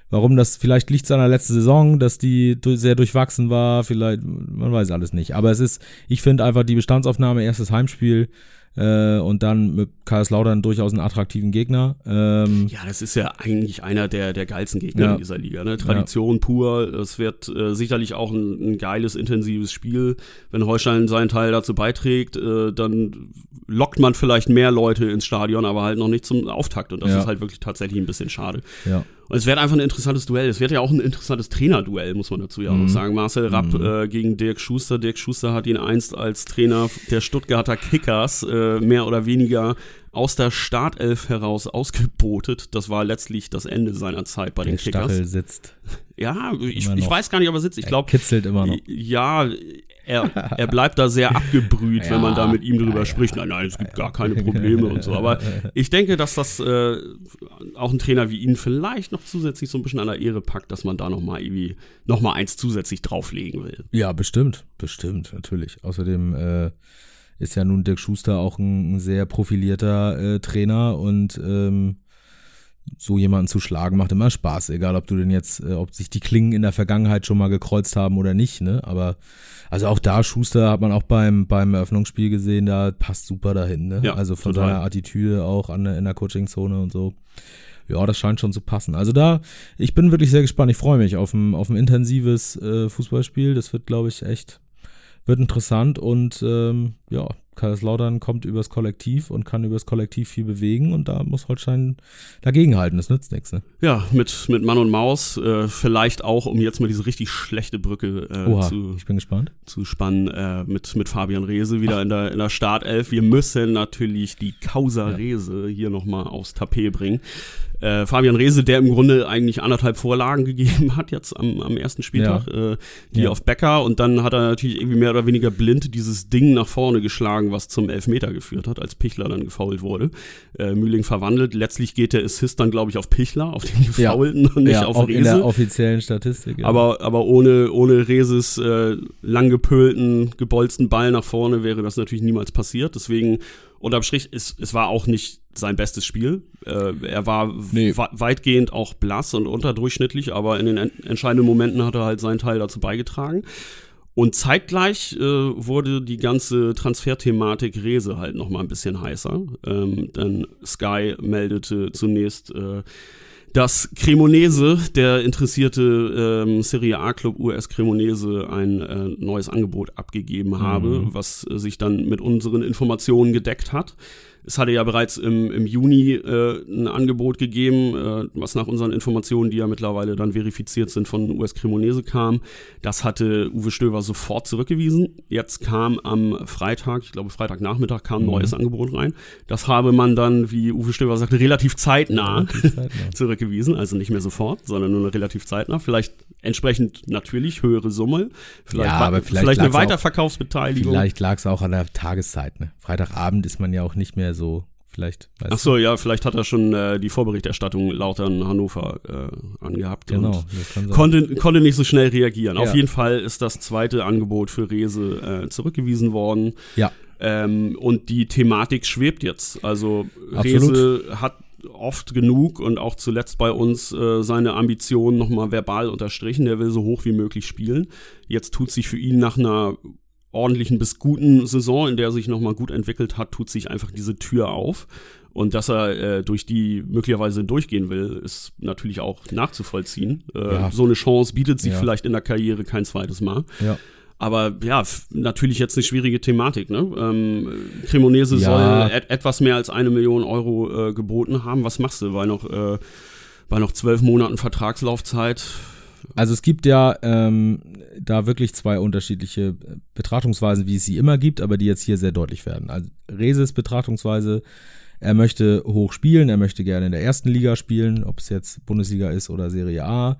Warum das, vielleicht liegt an der letzten Saison, dass die sehr durchwachsen war, vielleicht, man weiß alles nicht. Aber es ist, ich finde einfach die Bestandsaufnahme, erstes Heimspiel, äh, und dann mit Kaiserslautern durchaus einen attraktiven Gegner. Ähm, ja, das ist ja eigentlich einer der, der geilsten Gegner ja. in dieser Liga. Ne? Tradition ja. pur. Es wird äh, sicherlich auch ein, ein, geiles, intensives Spiel. Wenn Holstein seinen Teil dazu beiträgt, äh, dann lockt man vielleicht mehr Leute ins Stadion, aber halt noch nicht zum Auftakt. Und das ja. ist halt wirklich tatsächlich ein bisschen schade. Ja. Und es wird einfach ein interessantes Duell. Es wird ja auch ein interessantes Trainerduell, muss man dazu ja auch mhm. sagen. Marcel Rapp mhm. äh, gegen Dirk Schuster. Dirk Schuster hat ihn einst als Trainer der Stuttgarter Kickers äh, mehr oder weniger aus der Startelf heraus ausgebotet. Das war letztlich das Ende seiner Zeit bei der den Kickers. Stachel sitzt. Ja, ich, ich weiß gar nicht, ob er sitzt. Ich glaube, kitzelt immer noch. Ja, er, er bleibt da sehr abgebrüht, ja, wenn man da mit ihm drüber ja, spricht. Nein, nein, es gibt gar keine Probleme und so. Aber ich denke, dass das äh, auch ein Trainer wie ihn vielleicht noch zusätzlich so ein bisschen an der Ehre packt, dass man da noch mal irgendwie noch mal eins zusätzlich drauflegen will. Ja, bestimmt, bestimmt, natürlich. Außerdem äh, ist ja nun Dirk Schuster auch ein, ein sehr profilierter äh, Trainer und ähm, so jemanden zu schlagen macht immer Spaß, egal ob du denn jetzt, äh, ob sich die Klingen in der Vergangenheit schon mal gekreuzt haben oder nicht, ne? Aber also auch da Schuster hat man auch beim beim Eröffnungsspiel gesehen, da passt super dahin, ne? Ja, also von total. seiner Attitüde auch an in der Coachingzone und so. Ja, das scheint schon zu passen. Also da, ich bin wirklich sehr gespannt. Ich freue mich auf ein auf ein intensives äh, Fußballspiel. Das wird, glaube ich, echt wird interessant und ähm, ja, Kaiserslautern kommt übers Kollektiv und kann übers Kollektiv viel bewegen und da muss Holstein dagegenhalten, das nützt nichts. Ne? Ja, mit, mit Mann und Maus, äh, vielleicht auch, um jetzt mal diese richtig schlechte Brücke äh, Oha, zu, ich bin gespannt. zu spannen, äh, mit, mit Fabian Rehse wieder in der, in der Startelf. Wir müssen natürlich die Causa ja. Rehse hier nochmal aufs Tapet bringen. Äh, Fabian Rehse, der im Grunde eigentlich anderthalb Vorlagen gegeben hat jetzt am, am ersten Spieltag, ja. äh, die ja. auf Becker und dann hat er natürlich irgendwie mehr oder weniger blind dieses Ding nach vorne geschlagen, was zum Elfmeter geführt hat, als Pichler dann gefault wurde. Äh, Mühling verwandelt. Letztlich geht der Assist dann, glaube ich, auf Pichler, auf den gefaulten ja. und nicht auf Rehse. in der offiziellen Statistik. Ja. Aber, aber ohne, ohne Reses äh, langgepölten, gebolzten Ball nach vorne wäre das natürlich niemals passiert. Deswegen unterm Strich, es, es war auch nicht sein bestes Spiel. Äh, er war nee. weitgehend auch blass und unterdurchschnittlich, aber in den entscheidenden Momenten hat er halt seinen Teil dazu beigetragen. Und zeitgleich äh, wurde die ganze Transferthematik Rese halt noch mal ein bisschen heißer. Ähm, denn Sky meldete zunächst, äh, dass Cremonese, der interessierte ähm, Serie A-Club US Cremonese, ein äh, neues Angebot abgegeben habe, mhm. was sich dann mit unseren Informationen gedeckt hat. Es hatte ja bereits im, im Juni äh, ein Angebot gegeben, äh, was nach unseren Informationen, die ja mittlerweile dann verifiziert sind, von US Cremonese kam. Das hatte Uwe Stöver sofort zurückgewiesen. Jetzt kam am Freitag, ich glaube Freitagnachmittag, kam ein mhm. neues Angebot rein. Das habe man dann, wie Uwe Stöver sagte, relativ zeitnah, relativ zeitnah. zurückgewiesen. Also nicht mehr sofort, sondern nur relativ zeitnah. Vielleicht entsprechend natürlich höhere Summe. Vielleicht, ja, aber vielleicht, vielleicht eine Weiterverkaufsbeteiligung. Vielleicht lag es auch an der Tageszeit. Ne? Freitagabend ist man ja auch nicht mehr so vielleicht. Ach so, ja, vielleicht hat er schon äh, die Vorberichterstattung lauter in Hannover äh, angehabt genau, und konnte, konnte nicht so schnell reagieren. Ja. Auf jeden Fall ist das zweite Angebot für Rese äh, zurückgewiesen worden. Ja. Ähm, und die Thematik schwebt jetzt. Also Absolut. Rese hat oft genug und auch zuletzt bei uns äh, seine Ambitionen nochmal verbal unterstrichen. Der will so hoch wie möglich spielen. Jetzt tut sich für ihn nach einer ordentlichen bis guten Saison, in der er sich nochmal gut entwickelt hat, tut sich einfach diese Tür auf. Und dass er äh, durch die möglicherweise durchgehen will, ist natürlich auch nachzuvollziehen. Äh, ja. So eine Chance bietet sich ja. vielleicht in der Karriere kein zweites Mal. Ja. Aber ja, natürlich jetzt eine schwierige Thematik. Ne? Ähm, Cremonese ja. soll et etwas mehr als eine Million Euro äh, geboten haben. Was machst du bei noch, äh, bei noch zwölf Monaten Vertragslaufzeit? Also es gibt ja ähm, da wirklich zwei unterschiedliche Betrachtungsweisen, wie es sie immer gibt, aber die jetzt hier sehr deutlich werden. Also Reses Betrachtungsweise, er möchte hoch spielen, er möchte gerne in der ersten Liga spielen, ob es jetzt Bundesliga ist oder Serie A.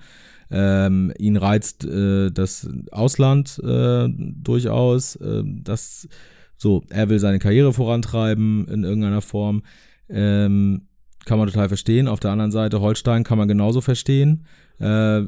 Ähm, ihn reizt äh, das Ausland äh, durchaus. Äh, das, so, er will seine Karriere vorantreiben in irgendeiner Form. Ähm, kann man total verstehen. Auf der anderen Seite, Holstein kann man genauso verstehen. Äh,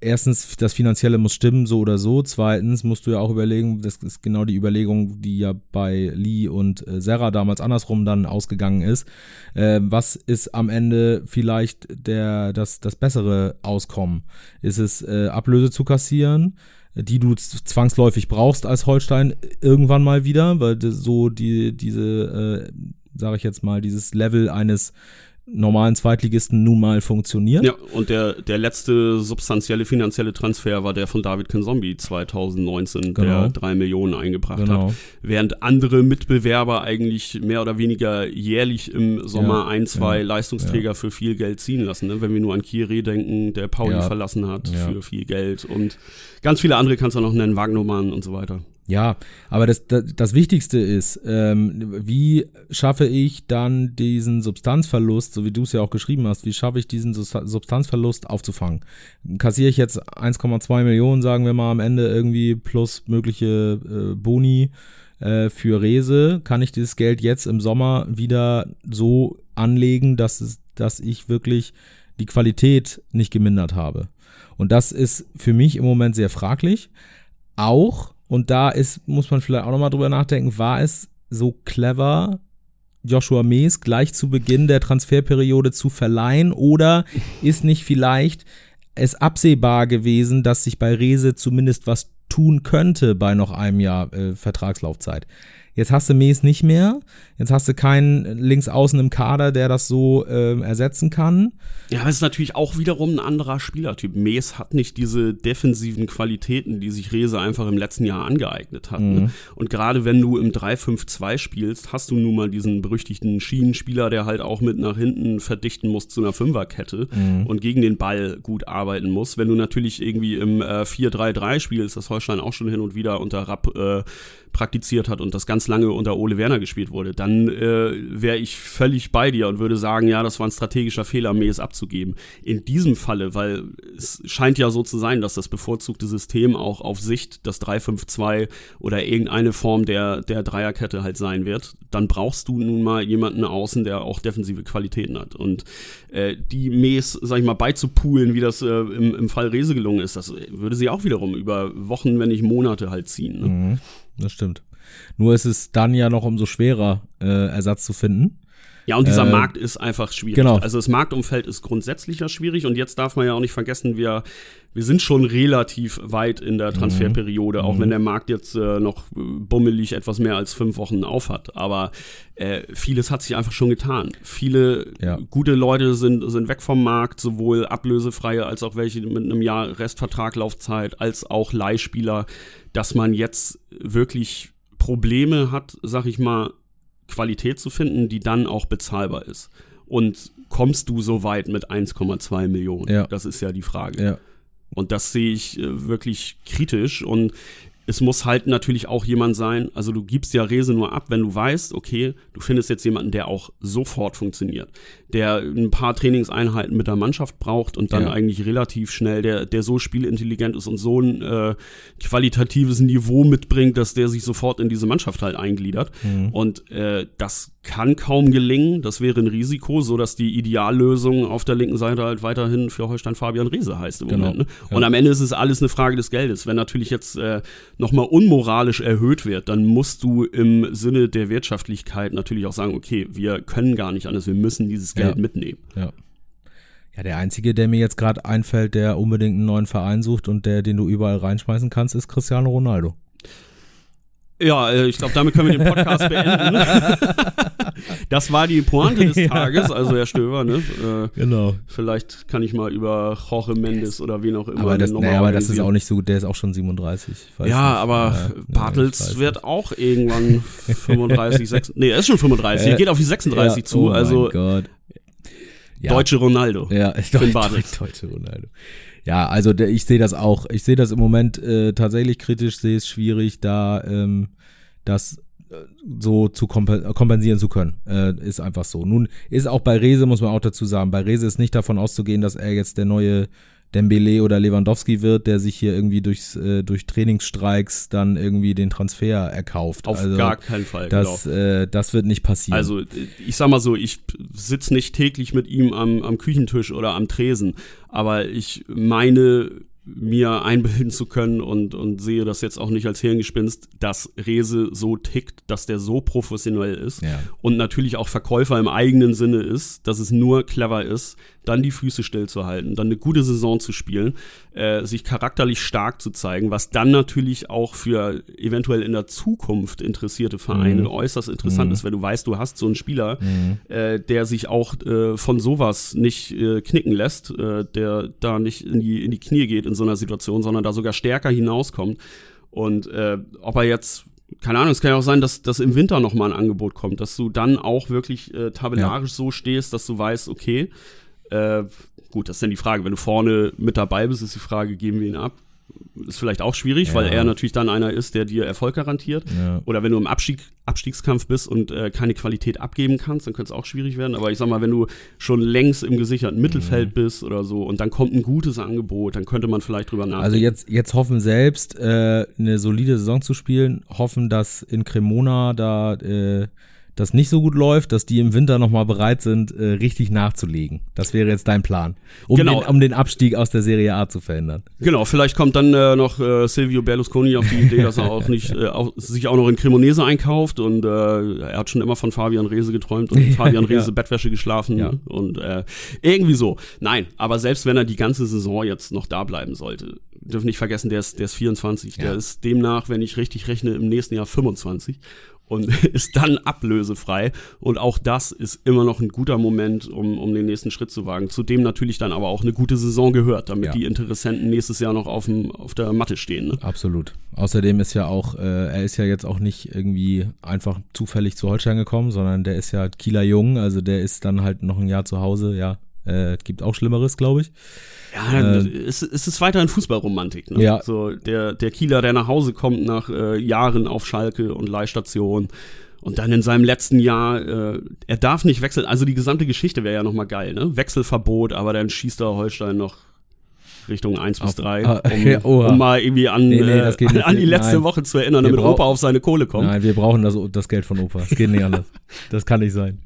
erstens, das Finanzielle muss stimmen, so oder so. Zweitens musst du ja auch überlegen, das ist genau die Überlegung, die ja bei Lee und äh, Serra damals andersrum dann ausgegangen ist. Äh, was ist am Ende vielleicht der, das, das bessere Auskommen? Ist es äh, Ablöse zu kassieren? die du zwangsläufig brauchst als Holstein irgendwann mal wieder, weil so die diese, äh, sage ich jetzt mal, dieses Level eines normalen Zweitligisten nun mal funktioniert. Ja, und der, der letzte substanzielle finanzielle Transfer war der von David Kenzombi 2019, genau. der drei Millionen eingebracht genau. hat. Während andere Mitbewerber eigentlich mehr oder weniger jährlich im Sommer ja, ein, zwei ja, Leistungsträger ja. für viel Geld ziehen lassen. Ne? Wenn wir nur an Kire denken, der Pauli verlassen hat für viel Geld und ganz viele andere kannst du noch nennen, Wagnermann und so weiter. Ja, aber das, das, das Wichtigste ist, ähm, wie schaffe ich dann diesen Substanzverlust, so wie du es ja auch geschrieben hast, wie schaffe ich diesen Substanzverlust aufzufangen? Kassiere ich jetzt 1,2 Millionen, sagen wir mal, am Ende irgendwie plus mögliche äh, Boni äh, für Rese, kann ich dieses Geld jetzt im Sommer wieder so anlegen, dass, es, dass ich wirklich die Qualität nicht gemindert habe. Und das ist für mich im Moment sehr fraglich. Auch und da ist, muss man vielleicht auch nochmal drüber nachdenken, war es so clever, Joshua Mees gleich zu Beginn der Transferperiode zu verleihen oder ist nicht vielleicht es absehbar gewesen, dass sich bei Rese zumindest was tun könnte bei noch einem Jahr äh, Vertragslaufzeit? Jetzt hast du Mees nicht mehr. Jetzt hast du keinen Linksaußen im Kader, der das so äh, ersetzen kann. Ja, aber es ist natürlich auch wiederum ein anderer Spielertyp. Mees hat nicht diese defensiven Qualitäten, die sich Rese einfach im letzten Jahr angeeignet hat. Ne? Mhm. Ne? Und gerade wenn du im 3-5-2 spielst, hast du nun mal diesen berüchtigten Schienenspieler, der halt auch mit nach hinten verdichten muss zu einer Fünferkette mhm. und gegen den Ball gut arbeiten muss. Wenn du natürlich irgendwie im äh, 4-3-3 spielst, das Holstein auch schon hin und wieder unter Rapp äh, praktiziert hat und das ganz lange unter Ole Werner gespielt wurde, dann äh, wäre ich völlig bei dir und würde sagen, ja, das war ein strategischer Fehler, Mees abzugeben. In diesem Falle, weil es scheint ja so zu sein, dass das bevorzugte System auch auf Sicht das 3-5-2 oder irgendeine Form der, der Dreierkette halt sein wird, dann brauchst du nun mal jemanden außen, der auch defensive Qualitäten hat. Und äh, die Mees, sag ich mal, beizupulen, wie das äh, im, im Fall Rese gelungen ist, das würde sie auch wiederum über Wochen, wenn nicht Monate halt ziehen. Ne? Mhm das stimmt. Nur ist es dann ja noch umso schwerer, äh, Ersatz zu finden. Ja, und dieser äh, Markt ist einfach schwierig. Genau. Also das Marktumfeld ist grundsätzlich ja schwierig und jetzt darf man ja auch nicht vergessen, wir, wir sind schon relativ weit in der mhm. Transferperiode, mhm. auch wenn der Markt jetzt äh, noch bummelig etwas mehr als fünf Wochen aufhat. Aber äh, vieles hat sich einfach schon getan. Viele ja. gute Leute sind, sind weg vom Markt, sowohl ablösefreie als auch welche mit einem Jahr Restvertrag, Laufzeit, als auch Leihspieler, dass man jetzt wirklich Probleme hat, sag ich mal, Qualität zu finden, die dann auch bezahlbar ist. Und kommst du so weit mit 1,2 Millionen? Ja. Das ist ja die Frage. Ja. Und das sehe ich äh, wirklich kritisch. Und es muss halt natürlich auch jemand sein, also du gibst ja Rese nur ab, wenn du weißt, okay, du findest jetzt jemanden, der auch sofort funktioniert, der ein paar Trainingseinheiten mit der Mannschaft braucht und dann ja. eigentlich relativ schnell, der, der so spielintelligent ist und so ein äh, qualitatives Niveau mitbringt, dass der sich sofort in diese Mannschaft halt eingliedert. Mhm. Und äh, das kann kaum gelingen. Das wäre ein Risiko, so dass die Ideallösung auf der linken Seite halt weiterhin für Holstein Fabian Riese heißt im genau. Moment. Ne? Und ja. am Ende ist es alles eine Frage des Geldes. Wenn natürlich jetzt äh, nochmal unmoralisch erhöht wird, dann musst du im Sinne der Wirtschaftlichkeit natürlich auch sagen, okay, wir können gar nicht anders, wir müssen dieses Geld ja. mitnehmen. Ja. Ja, der einzige, der mir jetzt gerade einfällt, der unbedingt einen neuen Verein sucht und der, den du überall reinschmeißen kannst, ist Cristiano Ronaldo. Ja, äh, ich glaube, damit können wir den Podcast beenden. das war die Pointe des Tages, also Herr Stöver, ne? Äh, genau. Vielleicht kann ich mal über Jorge Mendes oder wen auch immer. Aber das, naja, aber das ist auch nicht so gut, der ist auch schon 37. ja, nicht. aber ja, Bartels wird auch irgendwann 35, 6, nee, er ist schon 35, er geht auf die 36 ja, zu, oh also Gott. Deutsche Ronaldo. Ja, Deutsch, deutsche Ronaldo. Ja, also der, ich sehe das auch. Ich sehe das im Moment äh, tatsächlich kritisch, sehe es schwierig, da ähm, das äh, so zu kompensieren zu können. Äh, ist einfach so. Nun ist auch bei Rese, muss man auch dazu sagen, bei Rese ist nicht davon auszugehen, dass er jetzt der neue Dembele oder Lewandowski wird, der sich hier irgendwie durchs, äh, durch Trainingsstreiks dann irgendwie den Transfer erkauft. Auf also, gar keinen Fall. Das, genau. äh, das wird nicht passieren. Also ich sag mal so, ich sitze nicht täglich mit ihm am, am Küchentisch oder am Tresen, aber ich meine mir einbilden zu können und, und sehe das jetzt auch nicht als Hirngespinst, dass Rese so tickt, dass der so professionell ist ja. und natürlich auch Verkäufer im eigenen Sinne ist, dass es nur clever ist, dann die Füße stillzuhalten, dann eine gute Saison zu spielen, äh, sich charakterlich stark zu zeigen, was dann natürlich auch für eventuell in der Zukunft interessierte Vereine mhm. äußerst interessant mhm. ist, wenn du weißt, du hast so einen Spieler, mhm. äh, der sich auch äh, von sowas nicht äh, knicken lässt, äh, der da nicht in die, in die Knie geht in so einer Situation, sondern da sogar stärker hinauskommt. Und äh, ob er jetzt keine Ahnung, es kann ja auch sein, dass, dass im Winter nochmal ein Angebot kommt, dass du dann auch wirklich äh, tabellarisch ja. so stehst, dass du weißt, okay, äh, gut, das ist dann die Frage. Wenn du vorne mit dabei bist, ist die Frage, geben wir ihn ab? Ist vielleicht auch schwierig, ja. weil er natürlich dann einer ist, der dir Erfolg garantiert. Ja. Oder wenn du im Abstieg, Abstiegskampf bist und äh, keine Qualität abgeben kannst, dann könnte es auch schwierig werden. Aber ich sag mal, wenn du schon längst im gesicherten Mittelfeld mhm. bist oder so und dann kommt ein gutes Angebot, dann könnte man vielleicht drüber nachdenken. Also jetzt, jetzt hoffen selbst, äh, eine solide Saison zu spielen, hoffen, dass in Cremona da äh, das nicht so gut läuft, dass die im Winter nochmal bereit sind, äh, richtig nachzulegen. Das wäre jetzt dein Plan, um, genau. den, um den Abstieg aus der Serie A zu verhindern. Genau, vielleicht kommt dann äh, noch äh, Silvio Berlusconi auf die Idee, dass er auch nicht äh, auch, sich auch noch in Cremonese einkauft und äh, er hat schon immer von Fabian Rehse geträumt und Fabian Rehse ja. Bettwäsche geschlafen ja. und äh, irgendwie so. Nein, aber selbst wenn er die ganze Saison jetzt noch da bleiben sollte, dürfen nicht vergessen, der ist, der ist 24, ja. der ist demnach, wenn ich richtig rechne, im nächsten Jahr 25 und ist dann ablösefrei. Und auch das ist immer noch ein guter Moment, um, um den nächsten Schritt zu wagen. Zudem natürlich dann aber auch eine gute Saison gehört, damit ja. die Interessenten nächstes Jahr noch auf, dem, auf der Matte stehen. Ne? Absolut. Außerdem ist ja auch, äh, er ist ja jetzt auch nicht irgendwie einfach zufällig zu Holstein gekommen, sondern der ist ja Kieler Jung, also der ist dann halt noch ein Jahr zu Hause, ja. Äh, gibt auch Schlimmeres, glaube ich. Ja, äh, es, es ist weiterhin Fußballromantik. Ne? Ja. So der, der Kieler, der nach Hause kommt nach äh, Jahren auf Schalke und Leihstation und dann in seinem letzten Jahr, äh, er darf nicht wechseln. Also die gesamte Geschichte wäre ja nochmal geil, ne? Wechselverbot, aber dann schießt er Holstein noch Richtung 1 bis 3, ah, um, ja, um, mal irgendwie an, nee, nee, äh, an, an, die letzte Nein. Woche zu erinnern, damit Opa auf seine Kohle kommt. Nein, wir brauchen das, das Geld von Opa. Das geht nicht anders. Das kann nicht sein.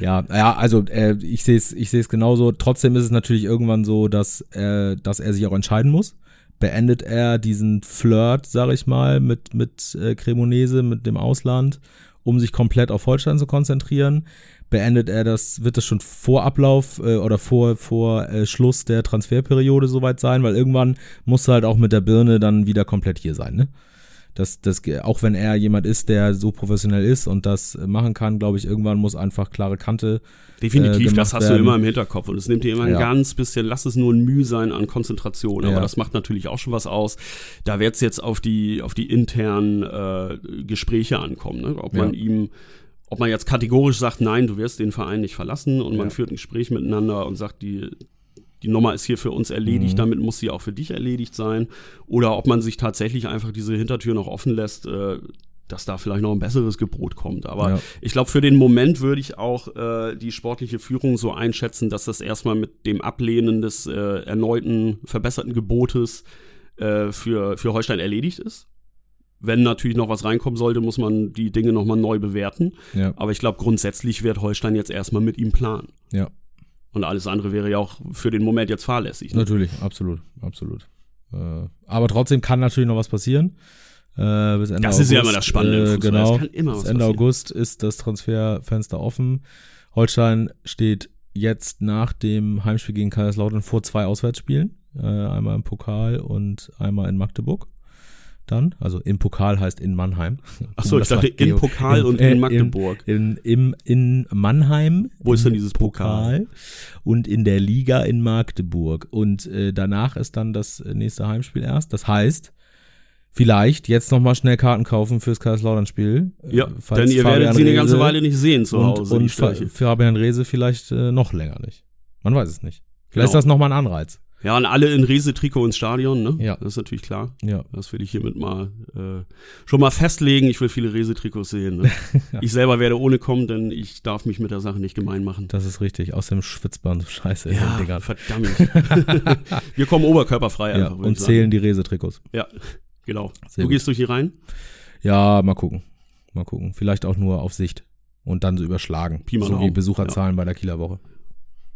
Ja, ja, also äh, ich sehe es ich genauso. Trotzdem ist es natürlich irgendwann so, dass, äh, dass er sich auch entscheiden muss. Beendet er diesen Flirt, sag ich mal, mit, mit äh, Cremonese, mit dem Ausland, um sich komplett auf Holstein zu konzentrieren? Beendet er das, wird das schon vor Ablauf äh, oder vor, vor äh, Schluss der Transferperiode soweit sein? Weil irgendwann muss er halt auch mit der Birne dann wieder komplett hier sein, ne? Dass das auch wenn er jemand ist, der so professionell ist und das machen kann, glaube ich, irgendwann muss einfach klare Kante. Definitiv, äh, das hast werden. du immer im Hinterkopf und es nimmt dir immer ein ja. ganz bisschen, lass es nur ein Mühe sein an Konzentration, aber ja. das macht natürlich auch schon was aus. Da wird es jetzt auf die auf die internen äh, Gespräche ankommen, ne? ob man ja. ihm ob man jetzt kategorisch sagt, nein, du wirst den Verein nicht verlassen und man führt ein Gespräch miteinander und sagt, die, die Nummer ist hier für uns erledigt, mhm. damit muss sie auch für dich erledigt sein. Oder ob man sich tatsächlich einfach diese Hintertür noch offen lässt, äh, dass da vielleicht noch ein besseres Gebot kommt. Aber ja. ich glaube, für den Moment würde ich auch äh, die sportliche Führung so einschätzen, dass das erstmal mit dem Ablehnen des äh, erneuten verbesserten Gebotes äh, für, für Holstein erledigt ist. Wenn natürlich noch was reinkommen sollte, muss man die Dinge nochmal neu bewerten. Ja. Aber ich glaube, grundsätzlich wird Holstein jetzt erstmal mit ihm planen. Ja, und alles andere wäre ja auch für den Moment jetzt fahrlässig. Ne? Natürlich, absolut, absolut. Äh, aber trotzdem kann natürlich noch was passieren. Äh, bis Ende das August, ist ja immer das Spannende. Äh, genau. bis Ende passieren. August ist das Transferfenster offen. Holstein steht jetzt nach dem Heimspiel gegen Kaiserslautern vor zwei Auswärtsspielen. Äh, einmal im Pokal und einmal in Magdeburg. Dann. Also im Pokal heißt in Mannheim. Achso, ich dachte in Pokal in, und in Magdeburg. In, in, in, Mannheim. Wo ist denn dieses Pokal? Pokal? Und in der Liga in Magdeburg. Und äh, danach ist dann das nächste Heimspiel erst. Das heißt, vielleicht jetzt nochmal schnell Karten kaufen fürs Kaiserslautern-Spiel. Äh, ja, denn ihr Fabian werdet sie eine ganze Weile nicht sehen zu Hause. Und, und Fabian Rehse vielleicht äh, noch länger nicht. Man weiß es nicht. Vielleicht genau. ist das nochmal ein Anreiz. Ja, und alle in Riese-Trikot ins Stadion, ne? Ja. Das ist natürlich klar. Ja. Das will ich hiermit mal äh, schon mal festlegen. Ich will viele Riese-Trikots sehen. Ne? ja. Ich selber werde ohne kommen, denn ich darf mich mit der Sache nicht gemein machen. Das ist richtig. Aus dem Schwitzband. Scheiße, ja, Digga. verdammt. Wir kommen oberkörperfrei ja, Und zählen die Riese-Trikots. Ja, genau. Sehr du gut. gehst durch hier rein? Ja, mal gucken. Mal gucken. Vielleicht auch nur auf Sicht. Und dann so überschlagen. Pi so wie Besucherzahlen bei der Kieler Woche.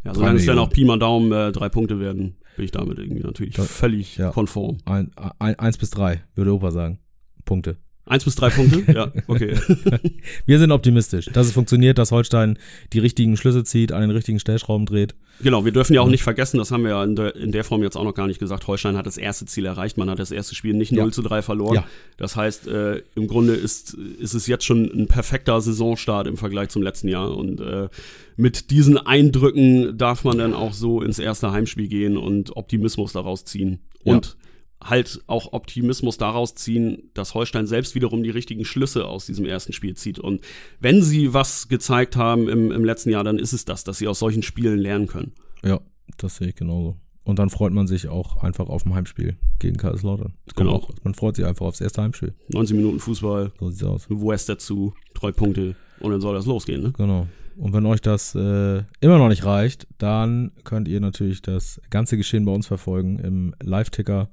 Ja, solange es dann auch Pi mal Daumen äh, drei Punkte werden, bin ich damit irgendwie natürlich das, völlig ja. konform. Ein, ein, eins bis drei, würde Opa sagen. Punkte. Eins bis drei Punkte? Ja, okay. Wir sind optimistisch, dass es funktioniert, dass Holstein die richtigen Schlüsse zieht, an den richtigen Stellschrauben dreht. Genau, wir dürfen ja auch nicht vergessen, das haben wir ja in der, in der Form jetzt auch noch gar nicht gesagt, Holstein hat das erste Ziel erreicht, man hat das erste Spiel nicht ja. 0 zu 3 verloren. Ja. Das heißt, äh, im Grunde ist, ist es jetzt schon ein perfekter Saisonstart im Vergleich zum letzten Jahr und äh, mit diesen Eindrücken darf man dann auch so ins erste Heimspiel gehen und Optimismus daraus ziehen. Und halt auch Optimismus daraus ziehen, dass Holstein selbst wiederum die richtigen Schlüsse aus diesem ersten Spiel zieht. Und wenn sie was gezeigt haben im, im letzten Jahr, dann ist es das, dass sie aus solchen Spielen lernen können. Ja, das sehe ich genauso. Und dann freut man sich auch einfach auf ein Heimspiel gegen Kaiserslautern. Genau. Auch, man freut sich einfach aufs erste Heimspiel. 90 Minuten Fußball. So sieht's aus. West dazu, drei Punkte und dann soll das losgehen, ne? Genau. Und wenn euch das äh, immer noch nicht reicht, dann könnt ihr natürlich das ganze Geschehen bei uns verfolgen im Live-Ticker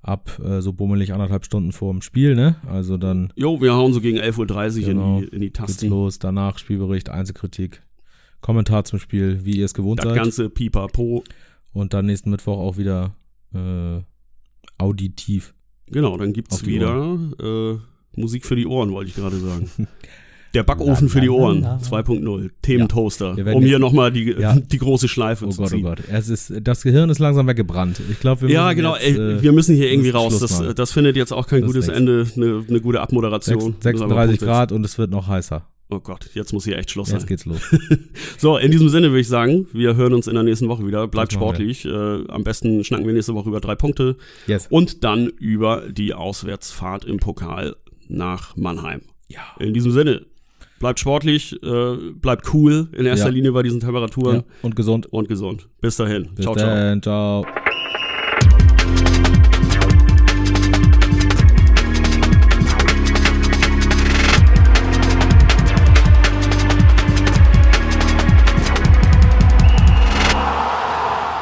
ab äh, so bummelig anderthalb Stunden vor dem Spiel, ne? Also dann. Jo, wir hauen so gegen 11.30 Uhr genau, in, die, in die Tasten. Geht's los, danach Spielbericht, Einzelkritik, Kommentar zum Spiel, wie ihr es gewohnt das seid. Das ganze Pipapo. Und dann nächsten Mittwoch auch wieder äh, auditiv. Genau, dann gibt's wieder äh, Musik für die Ohren, wollte ich gerade sagen. Der Backofen für die Ohren 2.0, Thementoaster, ja, um hier nochmal die, ja. die große Schleife oh zu Gott, ziehen. Oh Gott, es ist, das Gehirn ist langsam weggebrannt. Ich glaube, wir Ja, genau, jetzt, ey, wir müssen hier irgendwie raus. Das, das, findet jetzt auch kein das gutes Ende, eine, eine gute Abmoderation. 36 Grad und es wird noch heißer. Oh Gott, jetzt muss hier echt Schluss sein. Jetzt geht's los. so, in diesem Sinne würde ich sagen, wir hören uns in der nächsten Woche wieder. Bleibt sportlich. Äh, am besten schnacken wir nächste Woche über drei Punkte. Yes. Und dann über die Auswärtsfahrt im Pokal nach Mannheim. Ja. In diesem Sinne, bleibt sportlich, äh, bleibt cool in erster ja. Linie bei diesen Temperaturen. Ja. Und gesund. Und gesund. Bis dahin. Bis ciao, ciao. ciao.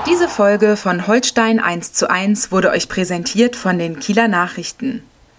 Diese Folge von Holstein 1 zu 1 wurde euch präsentiert von den Kieler Nachrichten.